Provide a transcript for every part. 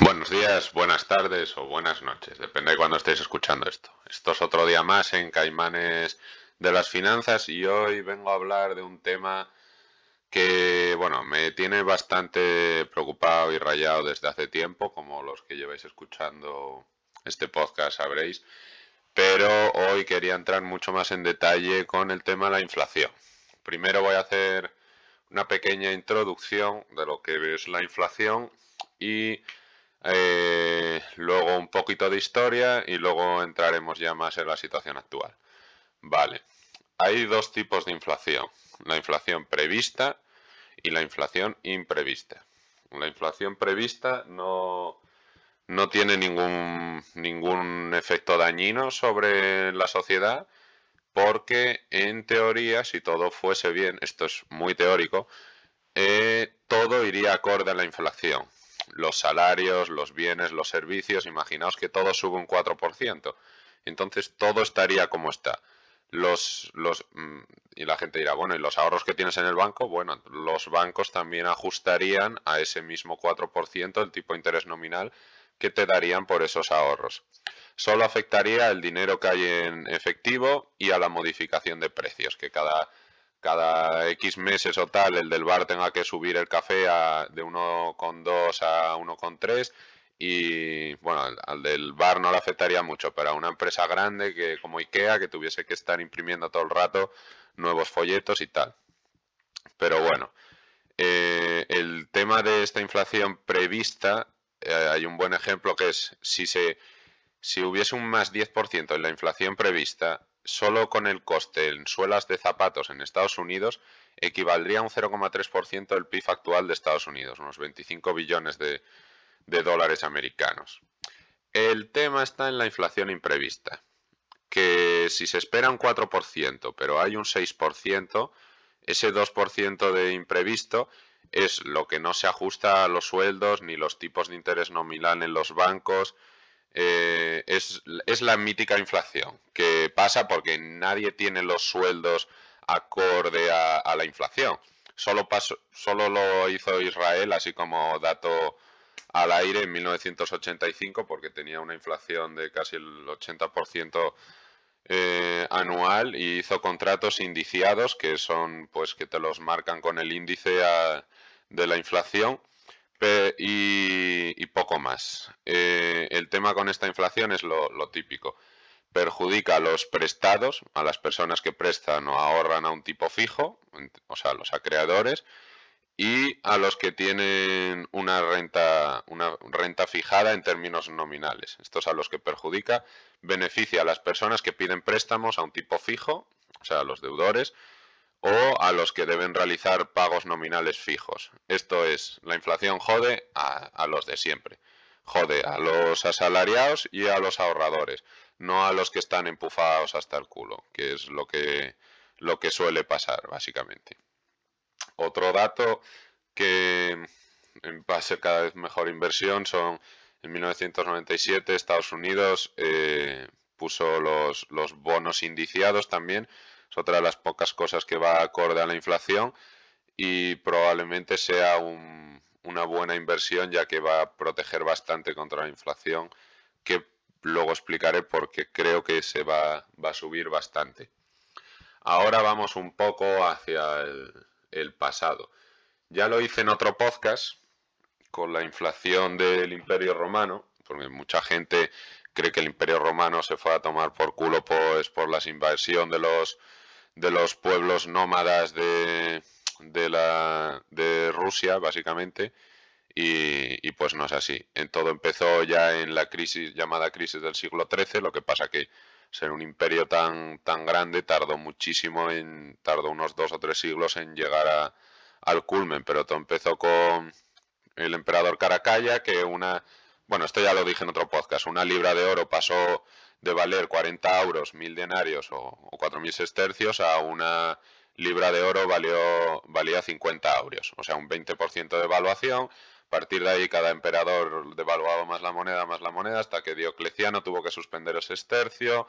Buenos días, buenas tardes o buenas noches, depende de cuando estéis escuchando esto. Esto es otro día más en Caimanes de las Finanzas y hoy vengo a hablar de un tema que, bueno, me tiene bastante preocupado y rayado desde hace tiempo, como los que lleváis escuchando este podcast sabréis, pero hoy quería entrar mucho más en detalle con el tema de la inflación. Primero voy a hacer una pequeña introducción de lo que es la inflación y eh, luego un poquito de historia y luego entraremos ya más en la situación actual. Vale, hay dos tipos de inflación, la inflación prevista y la inflación imprevista. La inflación prevista no, no tiene ningún, ningún efecto dañino sobre la sociedad porque en teoría, si todo fuese bien, esto es muy teórico, eh, todo iría acorde a la inflación los salarios, los bienes, los servicios, imaginaos que todo sube un 4%. Entonces todo estaría como está. Los, los, mm, y la gente dirá, bueno, ¿y los ahorros que tienes en el banco? Bueno, los bancos también ajustarían a ese mismo 4% el tipo de interés nominal que te darían por esos ahorros. Solo afectaría el dinero que hay en efectivo y a la modificación de precios, que cada cada X meses o tal el del bar tenga que subir el café a, de 1,2 a 1,3 y bueno, al, del bar no le afectaría mucho, pero a una empresa grande que como IKEA que tuviese que estar imprimiendo todo el rato nuevos folletos y tal. Pero bueno, eh, el tema de esta inflación prevista, eh, hay un buen ejemplo que es si se si hubiese un más 10% en la inflación prevista, solo con el coste en suelas de zapatos en Estados Unidos equivaldría a un 0,3% del PIB actual de Estados Unidos, unos 25 billones de, dólares americanos. El tema está en la inflación imprevista, que si se espera un 4%, pero hay un 6%, ese 2% de imprevisto es lo que no se ajusta a los sueldos ni los tipos de interés nominal en los bancos, eh, es, la mítica inflación, que pasa porque nadie tiene los sueldos acorde a, la inflación. Solo, solo lo hizo Israel, así como dato al aire en 1985, porque tenía una inflación de casi el 80% eh, anual y hizo contratos indiciados, que son, pues, que te los marcan con el índice de la inflación y, poco más. Eh, el tema con esta inflación es lo, típico. Perjudica a los prestados, a las personas que prestan o ahorran a un tipo fijo, o sea, los acreedores, y a los que tienen una renta, una renta fijada en términos nominales. Esto es a los que perjudica. Beneficia a las personas que piden préstamos a un tipo fijo, o sea, a los deudores, o a los que deben realizar pagos nominales fijos. Esto es, la inflación jode a, los de siempre. Jode a los asalariados y a los ahorradores, no a los que están empufados hasta el culo, que es lo que, lo que suele pasar, básicamente. Otro dato que va a ser cada vez mejor inversión son en 1997 Estados Unidos eh, puso los, los bonos indiciados también otra de las pocas cosas que va acorde a la inflación y probablemente sea una buena inversión ya que va a proteger bastante contra la inflación que luego explicaré porque creo que se va, a subir bastante. Ahora vamos un poco hacia el, el pasado. Ya lo hice en otro podcast con la inflación del Imperio Romano, porque mucha gente cree que el Imperio Romano se fue a tomar por culo pues, por la invasión de los, de los pueblos nómadas de, de, la, de Rusia, básicamente, y, pues no es así. En todo empezó ya en la crisis llamada crisis del siglo XIII, lo que pasa que ser un imperio tan, tan grande tardó muchísimo, en, tardó unos dos o tres siglos en llegar a, al culmen, pero todo empezó con el emperador Caracalla, que una bueno, esto ya lo dije en otro podcast, una libra de oro pasó de valer 40 euros, mil denarios o, o 4.000 sestercios a una libra de oro valió, valía 50 euros, o sea, un 20% de evaluación. A partir de ahí cada emperador devaluaba más la moneda, más la moneda, hasta que Diocleciano tuvo que suspender ese sestercio.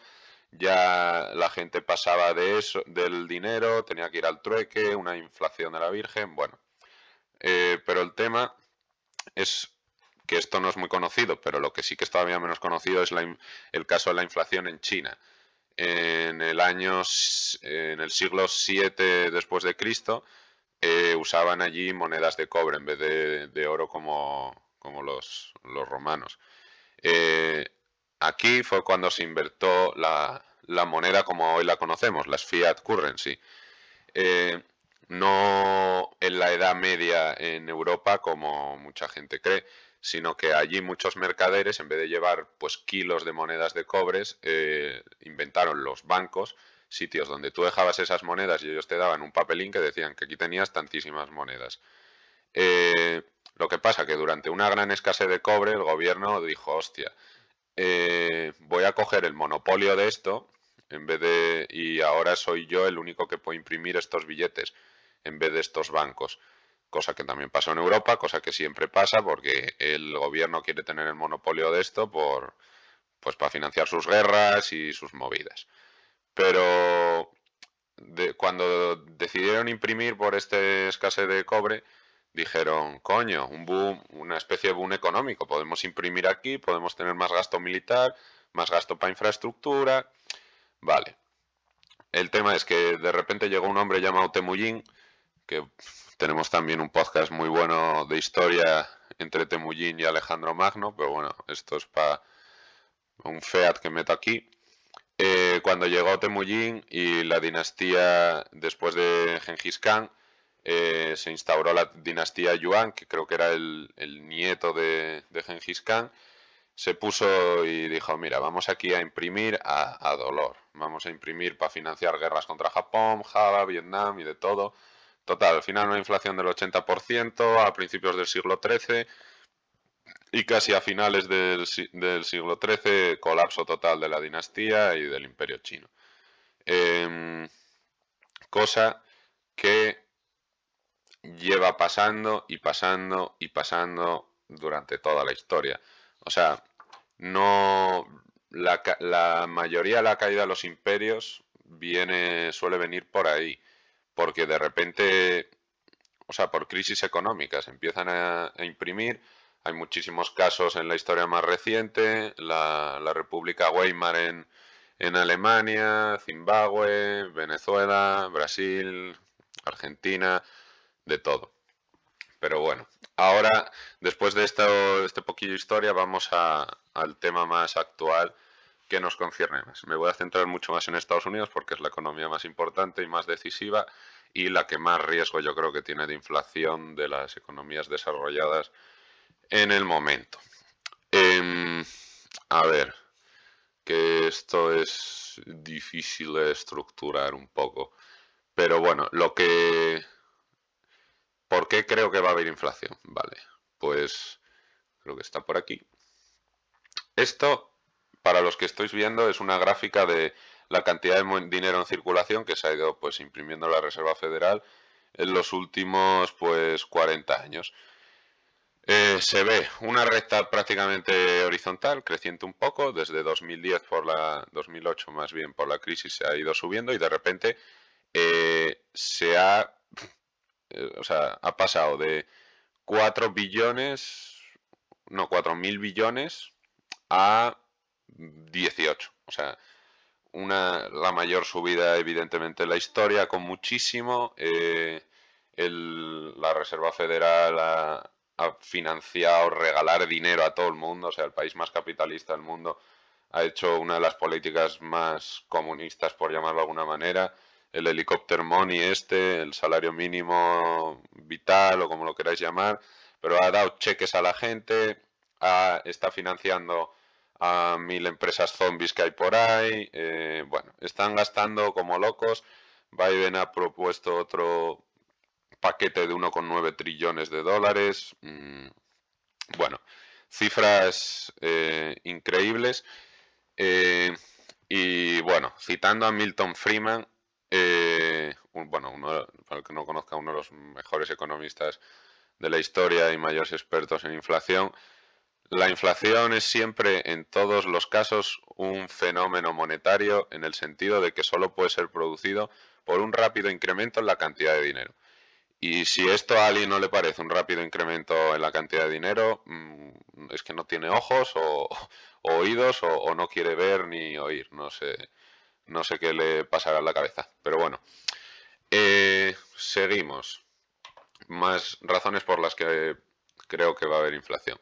Ya la gente pasaba de eso, del dinero, tenía que ir al trueque, una inflación de la Virgen, bueno. Eh, pero el tema es que esto no es muy conocido, pero lo que sí que es todavía menos conocido es el caso de la inflación en China. En el año, en el siglo VII después de Cristo, eh, usaban allí monedas de cobre en vez de, oro como, los, romanos. Eh, aquí fue cuando se invertó la, la, moneda como hoy la conocemos, las fiat currency. Eh, no en la Edad Media en Europa, como mucha gente cree, sino que allí muchos mercaderes, en vez de llevar pues kilos de monedas de cobres, eh, inventaron los bancos, sitios donde tú dejabas esas monedas y ellos te daban un papelín que decían que aquí tenías tantísimas monedas. Eh, lo que pasa que durante una gran escasez de cobre el gobierno dijo, hostia, eh, voy a coger el monopolio de esto en vez de y ahora soy yo el único que puede imprimir estos billetes en vez de estos bancos. Cosa que también pasó en Europa, cosa que siempre pasa porque el gobierno quiere tener el monopolio de esto por, pues para financiar sus guerras y sus movidas. Pero cuando decidieron imprimir por este escasez de cobre, dijeron, coño, un boom, una especie de boom económico, podemos imprimir aquí, podemos tener más gasto militar, más gasto para infraestructura, vale. El tema es que de repente llegó un hombre llamado Temujin, que tenemos también un podcast muy bueno de historia entre Temujin y Alejandro Magno, pero bueno, esto es para un FEAT que meto aquí. Eh, cuando llegó Temujin y la dinastía, después de Genghis Khan, eh, se instauró la dinastía Yuan, que creo que era el, nieto de, de, Genghis Khan, se puso y dijo, mira, vamos aquí a imprimir a dolor, vamos a imprimir para financiar guerras contra Japón, Java, Vietnam y de todo Total, al final una inflación del 80% a principios del siglo XIII y casi a finales del, siglo XIII colapso total de la dinastía y del imperio chino. Em, cosa que lleva pasando y pasando y pasando durante toda la historia. O sea, no la, la mayoría de la caída de los imperios viene suele venir por ahí porque de repente, o sea, por crisis económicas empiezan a, imprimir. Hay muchísimos casos en la historia más reciente, la, República Weimar en, en Alemania, Zimbabue, Venezuela, Brasil, Argentina, de todo. Pero bueno, ahora, después de esto, este poquillo historia, vamos al tema más actual que nos concierne más. Me voy a centrar mucho más en Estados Unidos porque es la economía más importante y más decisiva y la que más riesgo yo creo que tiene de inflación de las economías desarrolladas en el momento. Em, a ver, que esto es difícil de estructurar un poco. Pero bueno, lo que... ¿Por qué creo que va a haber inflación? Vale, pues creo que está por aquí. Esto para los que estáis viendo, es una gráfica de la cantidad de dinero en circulación que se ha ido pues imprimiendo la Reserva Federal en los últimos pues 40 años. Eh, se ve una recta prácticamente horizontal, creciente un poco, desde 2010 por la 2008 más bien por la crisis se ha ido subiendo y de repente eh, se ha, eh, o sea, ha pasado de 4 billones, no, 4 mil billones a 18. O sea, una, la mayor subida evidentemente en la historia, con muchísimo. Eh, la Reserva Federal ha, financiado regalar dinero a todo el mundo, o sea, el país más capitalista del mundo ha hecho una de las políticas más comunistas, por llamarlo de alguna manera. El helicóptero money este, el salario mínimo vital o como lo queráis llamar, pero ha dado cheques a la gente, está financiando a mil empresas zombies que hay por ahí. Eh, bueno, están gastando como locos. Biden ha propuesto otro paquete de 1,9 trillones de dólares. Mm, bueno, cifras eh, increíbles. Eh, y bueno, citando a Milton Freeman, bueno, uno, para el que no conozca, uno de los mejores economistas de la historia y mayores expertos en inflación, la inflación es siempre, en todos los casos, un fenómeno monetario en el sentido de que solo puede ser producido por un rápido incremento en la cantidad de dinero. Y si esto a alguien no le parece un rápido incremento en la cantidad de dinero, mm, es que no tiene ojos o, oídos o, no quiere ver ni oír. No sé, no sé qué le pasará a la cabeza. Pero bueno, eh, seguimos. Más razones por las que creo que va a haber inflación.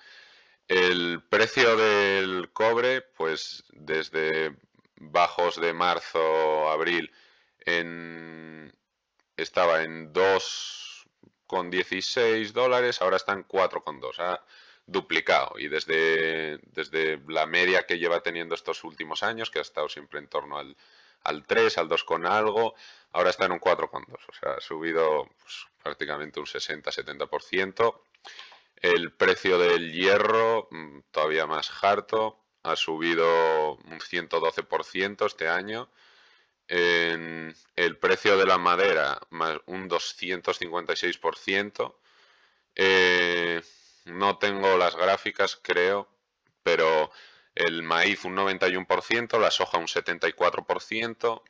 El precio del cobre, pues desde bajos de marzo, abril, en, estaba en 2,16 dólares, ahora está en 4,2. Ha duplicado. Y desde, desde la media que lleva teniendo estos últimos años, que ha estado siempre en torno al, al 3, al 2 con algo, ahora está en un 4,2. O sea, ha subido pues, prácticamente un 60-70%. El precio del hierro, mm, todavía más harto, ha subido un 112% este año. El precio de la madera, más un 256%. Eh, no tengo las gráficas, creo, pero el maíz un 91%, la soja un 74%.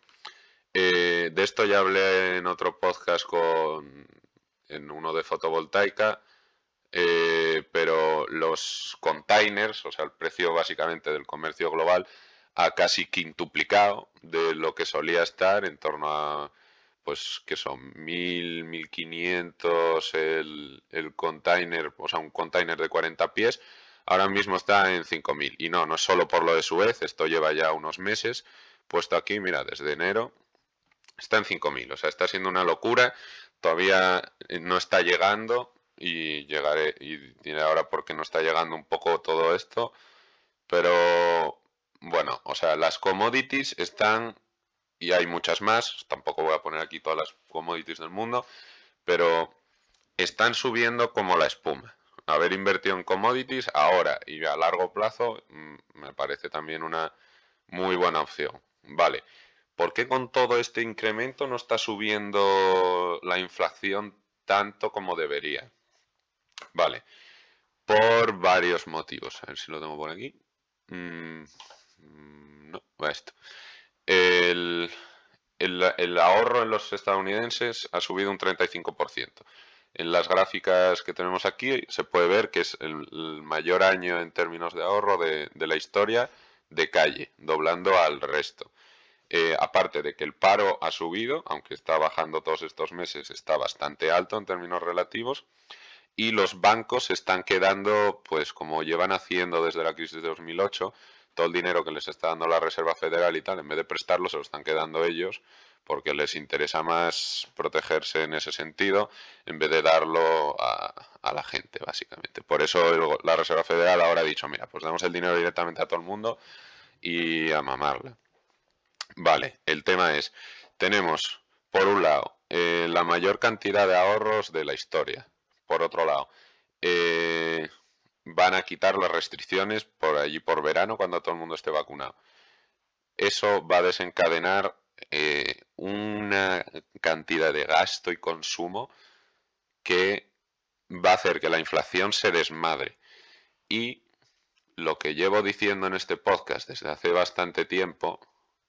Eh, de esto ya hablé en otro podcast con, en uno de fotovoltaica eh, pero los containers, o sea, el precio básicamente del comercio global, ha casi quintuplicado de lo que solía estar en torno a, pues, que son 1000, 1500 el, el container, o sea, un container de 40 pies, ahora mismo está en 5000. Y no, no es solo por lo de Suez, esto lleva ya unos meses puesto aquí, mira, desde enero está en 5000, o sea, está siendo una locura, todavía no está llegando y llegaré y diré ahora porque no está llegando un poco todo esto, pero bueno, o sea, las commodities están y hay muchas más, tampoco voy a poner aquí todas las commodities del mundo, pero están subiendo como la espuma. Haber invertido en commodities ahora y a largo plazo mm, me parece también una muy buena opción. Vale, ¿por qué con todo este incremento no está subiendo la inflación tanto como debería? Vale. Por varios motivos. A ver si lo tengo por aquí. Mm, mm, no, va esto. El, ahorro en los estadounidenses ha subido un 35%. En las gráficas que tenemos aquí se puede ver que es el, mayor año en términos de ahorro de, la historia de calle, doblando al resto. Eh, aparte de que el paro ha subido, aunque está bajando todos estos meses, está bastante alto en términos relativos y los bancos se están quedando, pues como llevan haciendo desde la crisis de 2008, todo el dinero que les está dando la Reserva Federal y tal, en vez de prestarlo, se lo están quedando ellos porque les interesa más protegerse en ese sentido en vez de darlo a, la gente, básicamente. Por eso la Reserva Federal ahora ha dicho, mira, pues damos el dinero directamente a todo el mundo y a mamarla. Vale, el tema es, tenemos, por un lado, eh, la mayor cantidad de ahorros de la historia por otro lado, eh, van a quitar las restricciones por allí por verano cuando todo el mundo esté vacunado. Eso va a desencadenar eh, una cantidad de gasto y consumo que va a hacer que la inflación se desmadre. Y lo que llevo diciendo en este podcast desde hace bastante tiempo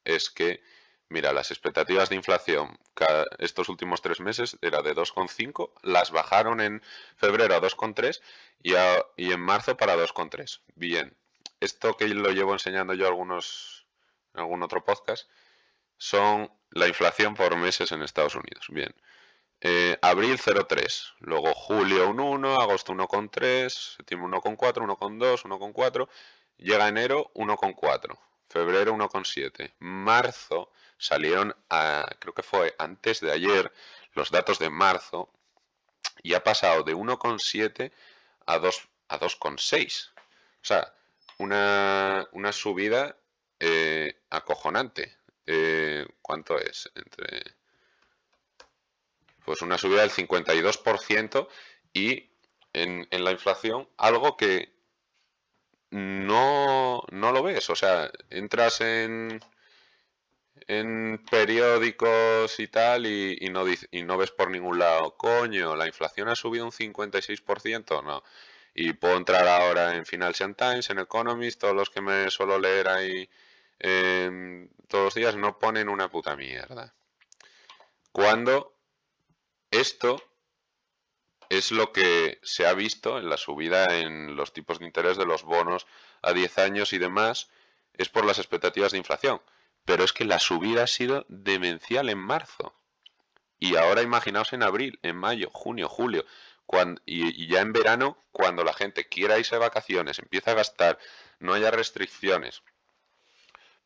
es que Mira, las expectativas de inflación estos últimos tres meses era de 2,5, las bajaron en febrero a 2,3 y, y en marzo para 2,3. Bien, esto que lo llevo enseñando yo algunos, en algún otro podcast, son la inflación por meses en Estados Unidos. Bien, eh, abril 0,3, luego julio 1,1, agosto 1,3, septiembre 1,4, 1,2, 1,4, llega enero 1,4, febrero 1,7, marzo salieron, a, creo que fue antes de ayer, los datos de marzo y ha pasado de 1,7 a 2 a 2,6. O sea, una, una subida eh, acojonante. Eh, ¿Cuánto es? Entre. Pues una subida del 52% y en, en la inflación algo que no, no lo ves. O sea, entras en, en periódicos y tal y, no, y no ves por ningún lado, coño, la inflación ha subido un 56%, no. Y puedo entrar ahora en Financial Times, en Economist, todos los que me suelo leer ahí todos los días no ponen una puta mierda. Cuando esto es lo que se ha visto en la subida en los tipos de interés de los bonos a 10 años y demás, es por las expectativas de inflación. Pero es que la subida ha sido demencial en marzo. Y ahora imaginaos en abril, en mayo, junio, julio, y, ya en verano, cuando la gente quiera irse de vacaciones, empieza a gastar, no haya restricciones,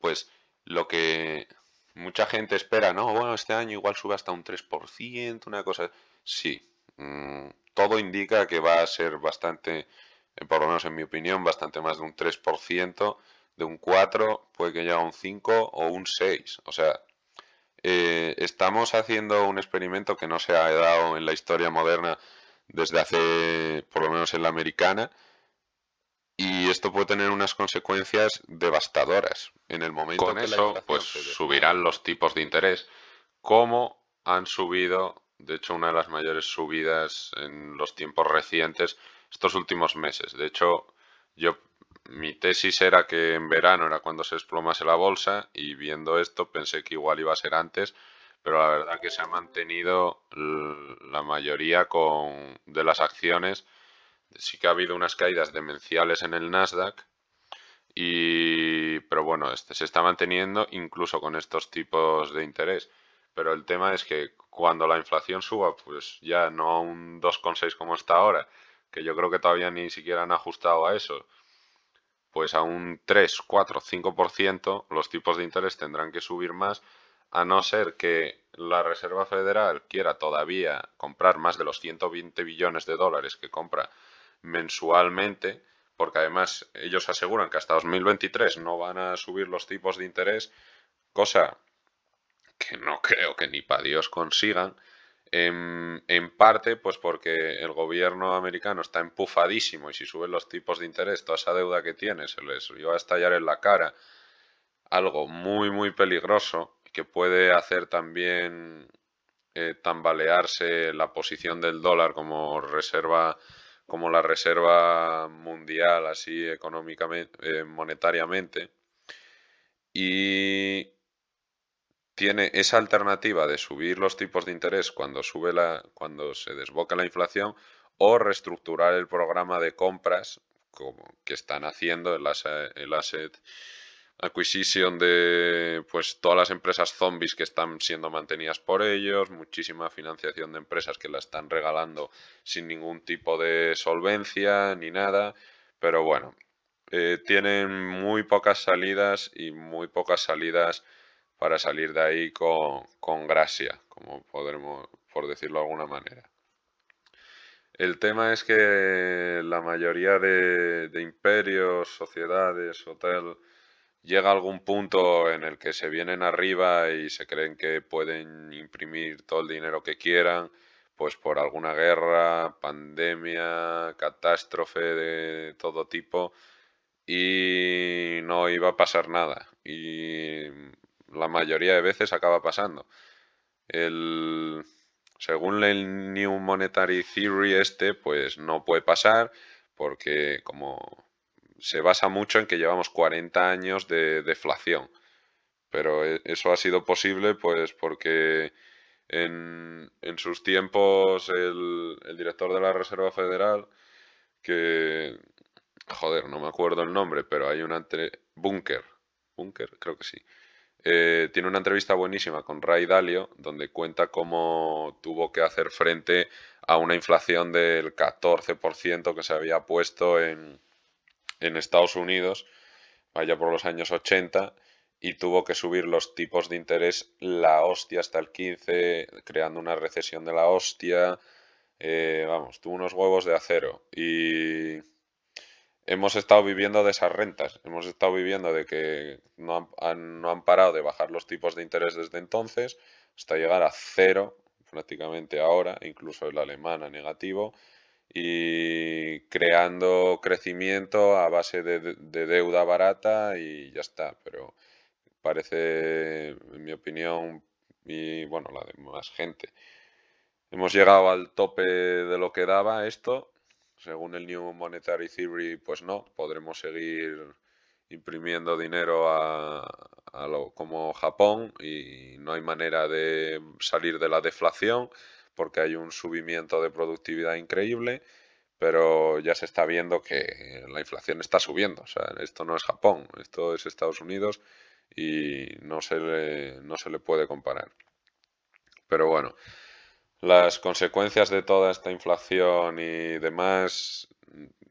pues lo que mucha gente espera, no, bueno, este año igual sube hasta un 3%, una cosa. Sí, mm, todo indica que va a ser bastante, eh, por lo menos en mi opinión, bastante más de un 3%, de un 4%, puede que llegue a un 5% o un 6%. O sea, eh, estamos haciendo un experimento que no se ha dado en la historia moderna desde hace, por lo menos en la americana, y esto puede tener unas consecuencias devastadoras en el momento con eso pues subirán los tipos de interés como han subido de hecho una de las mayores subidas en los tiempos recientes estos últimos meses de hecho yo mi tesis era que en verano era cuando se desplomase la bolsa y viendo esto pensé que igual iba a ser antes pero la verdad que se ha mantenido la mayoría con, de las acciones sí que ha habido unas caídas demenciales en el Nasdaq, y, pero bueno, este se está manteniendo incluso con estos tipos de interés. Pero el tema es que cuando la inflación suba, pues ya no a un 2,6 como está ahora, que yo creo que todavía ni siquiera han ajustado a eso, pues a un 3, 4, 5%, los tipos de interés tendrán que subir más, a no ser que la Reserva Federal quiera todavía comprar más de los 120 billones de dólares que compra mensualmente, porque además ellos aseguran que hasta 2023 no van a subir los tipos de interés, cosa que no creo que ni para Dios consigan, en, en, parte pues porque el gobierno americano está empufadísimo y si suben los tipos de interés, toda esa deuda que tiene se les iba a estallar en la cara, algo muy muy peligroso que puede hacer también eh, tambalearse la posición del dólar como reserva como la reserva mundial, así económicamente, eh, monetariamente, y tiene esa alternativa de subir los tipos de interés cuando sube la, cuando se desboca la inflación, o reestructurar el programa de compras como que están haciendo el asset acquisition de pues todas las empresas zombies que están siendo mantenidas por ellos, muchísima financiación de empresas que la están regalando sin ningún tipo de solvencia ni nada, pero bueno, eh, tienen muy pocas salidas y muy pocas salidas para salir de ahí con, con gracia, como podremos, por decirlo de alguna manera. El tema es que la mayoría de, de imperios, sociedades, hotel, llega algún punto en el que se vienen arriba y se creen que pueden imprimir todo el dinero que quieran, pues por alguna guerra, pandemia, catástrofe de todo tipo, y no iba a pasar nada. Y la mayoría de veces acaba pasando. El, según el New Monetary Theory este, pues no puede pasar porque como se basa mucho en que llevamos 40 años de deflación. Pero e, eso ha sido posible pues porque en, sus tiempos el, director de la Reserva Federal, que, joder, no me acuerdo el nombre, pero hay una... Bunker, Bunker, creo que sí. Eh, tiene una entrevista buenísima con Ray Dalio, donde cuenta cómo tuvo que hacer frente a una inflación del 14% que se había puesto en, en Estados Unidos, vaya por los años 80, y tuvo que subir los tipos de interés la hostia hasta el 15, creando una recesión de la hostia. Eh, vamos, tuvo unos huevos de acero. Y hemos estado viviendo de esas rentas. Hemos estado viviendo de que no han, parado de bajar los tipos de interés desde entonces hasta llegar a cero prácticamente ahora, incluso el alemán a negativo y creando crecimiento a base de, deuda barata y ya está. Pero parece, en mi opinión, y bueno, la de más gente, hemos llegado al tope de lo que daba esto. Según el New Monetary Theory, pues no, podremos seguir imprimiendo dinero a, a lo, como Japón y no hay manera de salir de la deflación porque hay un subimiento de productividad increíble, pero ya se está viendo que la inflación está subiendo. O sea, esto no es Japón, esto es Estados Unidos y no se le, no se le puede comparar. Pero bueno, las consecuencias de toda esta inflación y demás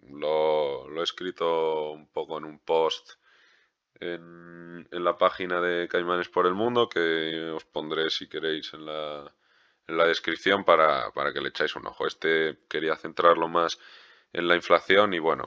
lo, lo he escrito un poco en un post en, en, la página de Caimanes por el Mundo que os pondré si queréis en la, en la descripción para, para que le echáis un ojo. Este quería centrarlo más en la inflación y bueno,